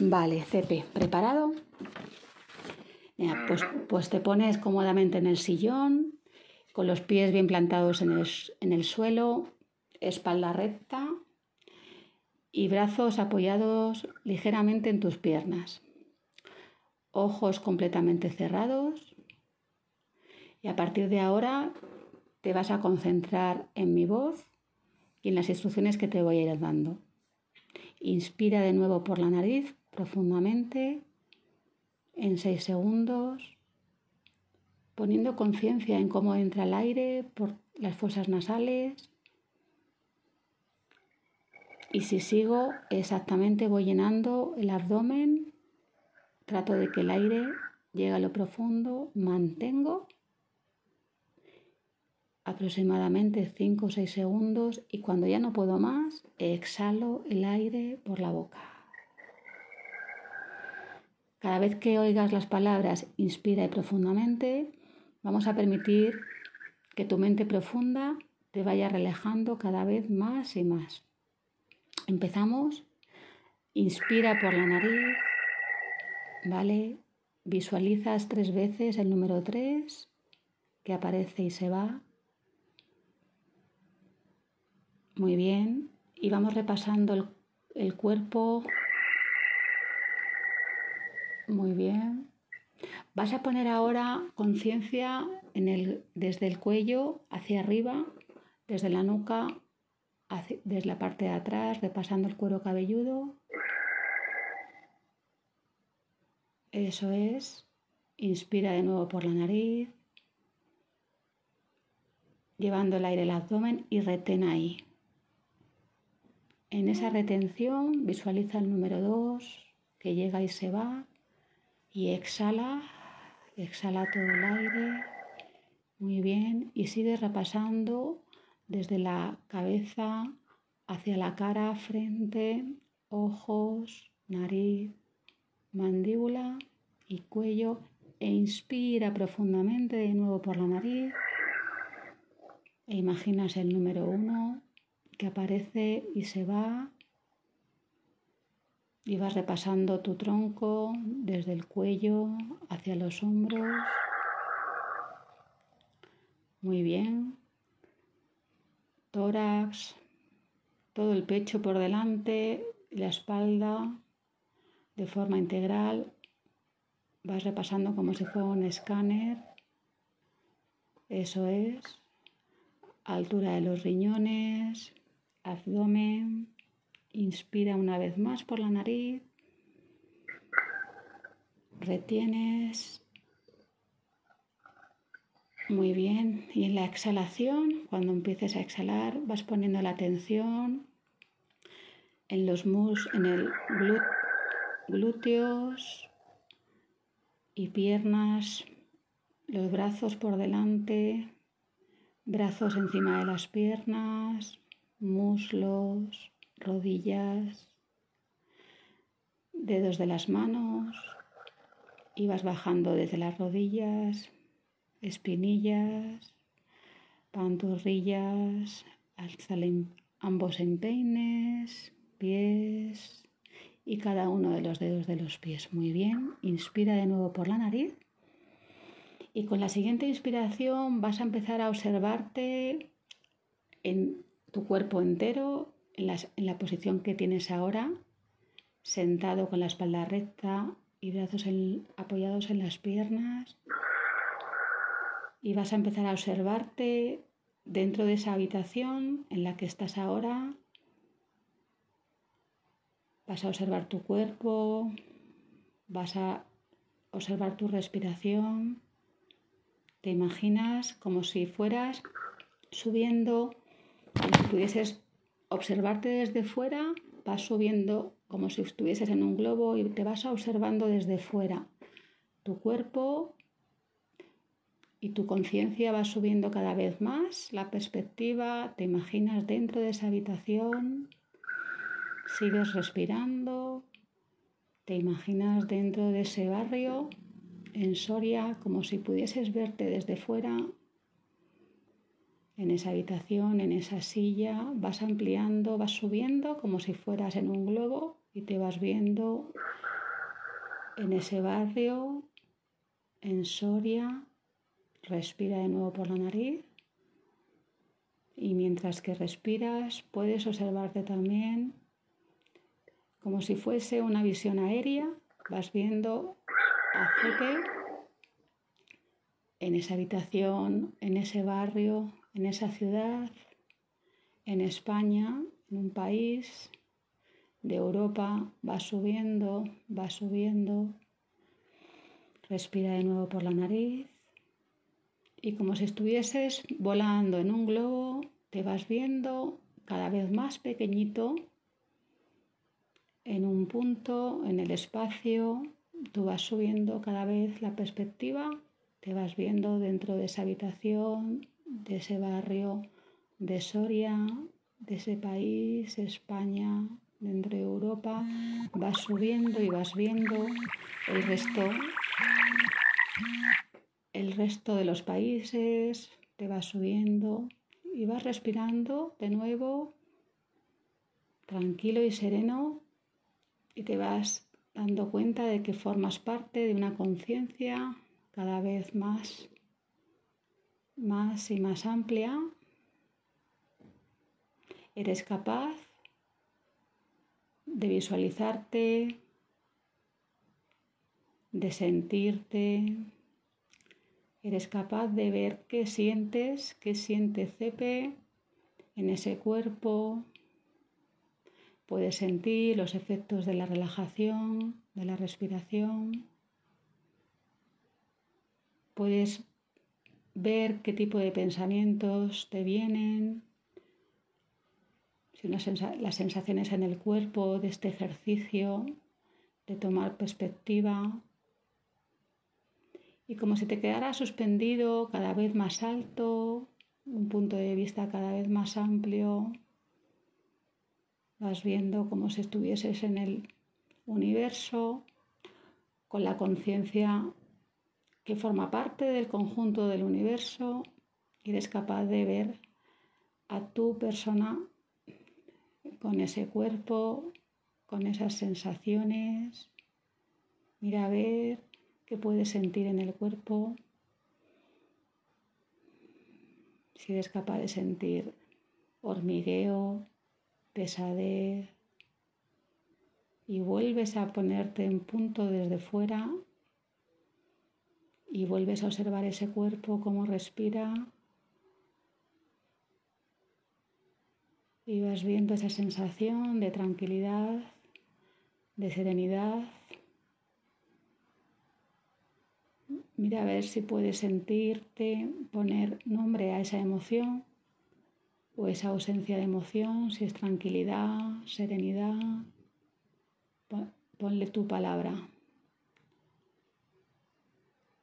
Vale, Cepe, ¿preparado? pues, pues te pones cómodamente en el sillón, con los pies bien plantados en el, en el suelo, espalda recta y brazos apoyados ligeramente en tus piernas. Ojos completamente cerrados. Y a partir de ahora te vas a concentrar en mi voz y en las instrucciones que te voy a ir dando. Inspira de nuevo por la nariz profundamente en seis segundos, poniendo conciencia en cómo entra el aire por las fosas nasales. Y si sigo, exactamente voy llenando el abdomen, trato de que el aire llegue a lo profundo, mantengo aproximadamente 5 o 6 segundos y cuando ya no puedo más, exhalo el aire por la boca. Cada vez que oigas las palabras inspira profundamente, vamos a permitir que tu mente profunda te vaya relajando cada vez más y más. Empezamos. Inspira por la nariz. ¿Vale? Visualizas tres veces el número 3 que aparece y se va. Muy bien. Y vamos repasando el, el cuerpo muy bien. Vas a poner ahora conciencia desde el cuello hacia arriba, desde la nuca, desde la parte de atrás, repasando el cuero cabelludo. Eso es. Inspira de nuevo por la nariz, llevando el aire al abdomen y retén ahí. En esa retención visualiza el número 2 que llega y se va y exhala, exhala todo el aire. Muy bien. Y sigue repasando desde la cabeza hacia la cara, frente, ojos, nariz, mandíbula y cuello. E inspira profundamente de nuevo por la nariz. E imaginas el número uno que aparece y se va y vas repasando tu tronco desde el cuello hacia los hombros. Muy bien. Tórax, todo el pecho por delante, la espalda de forma integral. Vas repasando como si fuera un escáner. Eso es. Altura de los riñones, abdomen, Inspira una vez más por la nariz. Retienes. Muy bien. Y en la exhalación, cuando empieces a exhalar, vas poniendo la atención en los mus, en el glúteos y piernas, los brazos por delante, brazos encima de las piernas, muslos, rodillas, dedos de las manos y vas bajando desde las rodillas, espinillas, pantorrillas, hasta ambos empeines, pies y cada uno de los dedos de los pies. Muy bien, inspira de nuevo por la nariz y con la siguiente inspiración vas a empezar a observarte en tu cuerpo entero en, la posición que tienes ahora, sentado con la espalda recta y brazos apoyados en las piernas. Y vas a empezar a observarte dentro de esa habitación en la que estás ahora. Vas a observar tu cuerpo, vas a observar tu respiración. Te imaginas como si fueras subiendo, como si pudieses observarte desde fuera, vas subiendo como si estuvieses en un globo y te vas observando desde fuera. Tu cuerpo y tu conciencia va subiendo cada vez más la perspectiva, te imaginas dentro de esa habitación, sigues respirando, te imaginas dentro de ese barrio en Soria como si pudieses verte desde fuera en esa habitación, en esa silla, vas ampliando, vas subiendo como si fueras en un globo y te vas viendo en ese barrio, en Soria, respira de nuevo por la nariz. Y mientras que respiras, puedes observarte también como si fuese una visión aérea. Vas viendo a Cepe en esa habitación, en ese barrio, en esa ciudad, en España, en un país de Europa, va subiendo, va subiendo. Respira de nuevo por la nariz y como si estuvieses volando en un globo, te vas viendo cada vez más pequeñito en un punto, en el espacio, tú vas subiendo cada vez la perspectiva, te vas viendo dentro de esa habitación, de ese barrio, de Soria, de ese país, España, dentro de Europa, vas subiendo y vas viendo el resto el resto de los países, te vas subiendo y vas respirando de nuevo tranquilo y sereno y te vas dando cuenta de que formas parte de una conciencia cada vez más, más y más amplia. Eres capaz de visualizarte, de sentirte, Eres capaz de ver qué sientes, qué siente Cepe en ese cuerpo. Puedes sentir los efectos de la relajación, de la respiración. Puedes ver qué tipo de pensamientos te vienen, si las sensaciones en el cuerpo de este ejercicio, de tomar perspectiva. Y como si te quedara suspendido cada vez más alto, un punto de vista cada vez más amplio, vas viendo como si estuvieses en el universo con la conciencia que forma parte del conjunto del universo y eres capaz de ver a tu persona con ese cuerpo, con esas sensaciones. Mira a ver que puedes sentir en el cuerpo. Si eres capaz de sentir hormigueo, pesadez y vuelves a ponerte en punto desde fuera y vuelves a observar ese cuerpo, cómo respira y vas viendo esa sensación de tranquilidad, de serenidad Mira a ver si puedes sentirte, poner nombre a esa emoción o esa ausencia de emoción, si es tranquilidad, serenidad. Ponle tu palabra.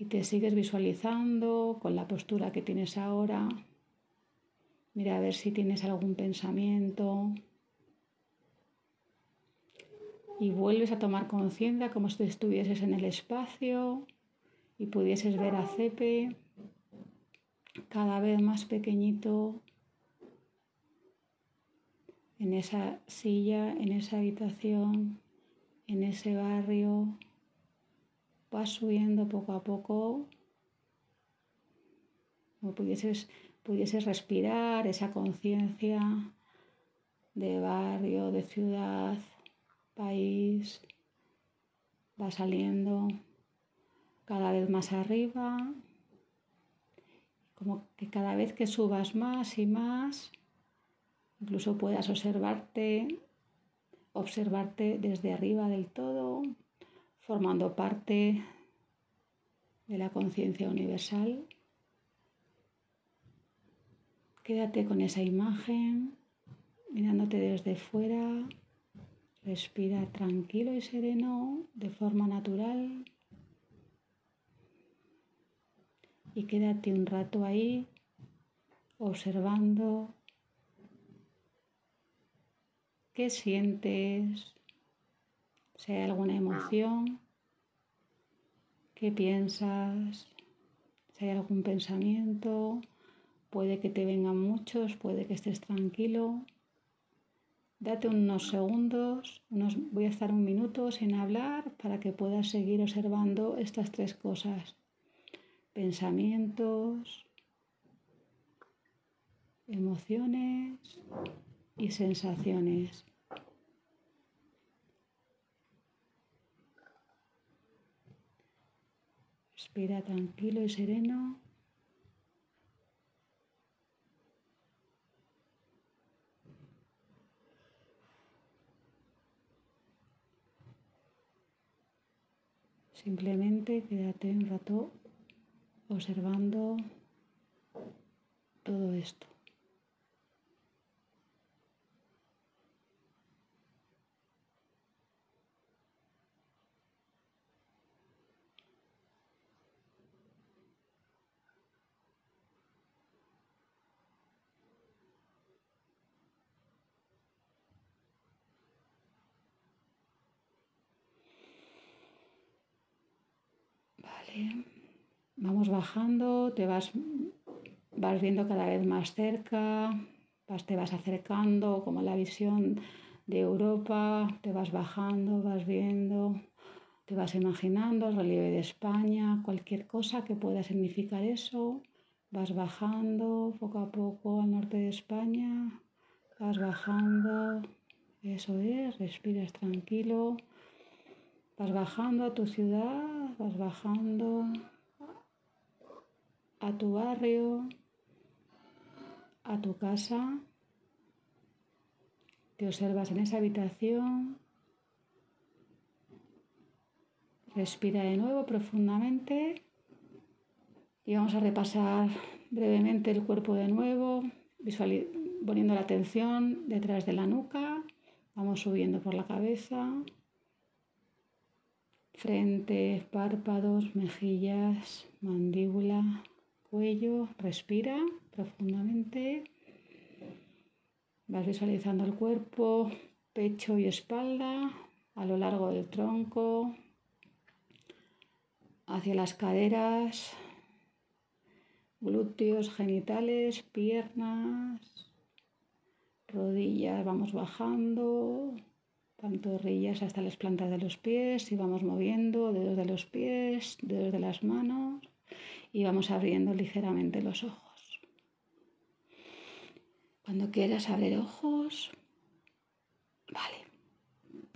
Y te sigues visualizando con la postura que tienes ahora. Mira a ver si tienes algún pensamiento. Y vuelves a tomar conciencia como si estuvieses en el espacio y pudieses ver a Cepe cada vez más pequeñito en esa silla, en esa habitación, en ese barrio. Vas subiendo poco a poco, pudieses, pudieses respirar esa conciencia de barrio, de ciudad, país, va saliendo cada vez más arriba, como que cada vez que subas más y más, incluso puedas observarte, observarte desde arriba del todo, formando parte de la conciencia universal. Quédate con esa imagen, mirándote desde fuera, respira tranquilo y sereno de forma natural. y quédate un rato ahí observando qué sientes, si hay alguna emoción, qué piensas, si hay algún pensamiento, puede que te vengan muchos, puede que estés tranquilo Date unos segundos, unos, voy a estar un minuto sin hablar para que puedas seguir observando estas tres cosas. Pensamientos, emociones y sensaciones. Respira tranquilo y sereno. Simplemente quédate un rato observando todo esto. Vamos bajando, te vas, vas viendo cada vez más cerca, vas, te vas acercando como la visión de Europa, te vas bajando, vas viendo, te vas imaginando el relieve de España, cualquier cosa que pueda significar eso, vas bajando poco a poco al norte de España, vas bajando, eso es, respiras tranquilo, vas bajando a tu ciudad, vas bajando a tu barrio, a tu casa, te observas en esa habitación, respira de nuevo profundamente y vamos a repasar brevemente el cuerpo de nuevo, poniendo la atención detrás de la nuca, vamos subiendo por la cabeza frente, párpados, mejillas, mandíbula, cuello, respira profundamente. Vas visualizando el cuerpo, pecho y espalda a lo largo del tronco, hacia las caderas, glúteos, genitales, piernas, rodillas, vamos bajando, pantorrillas hasta las plantas de los pies y vamos moviendo dedos de los pies, dedos de las manos y vamos abriendo ligeramente los ojos. Cuando quieras abrir ojos, vale.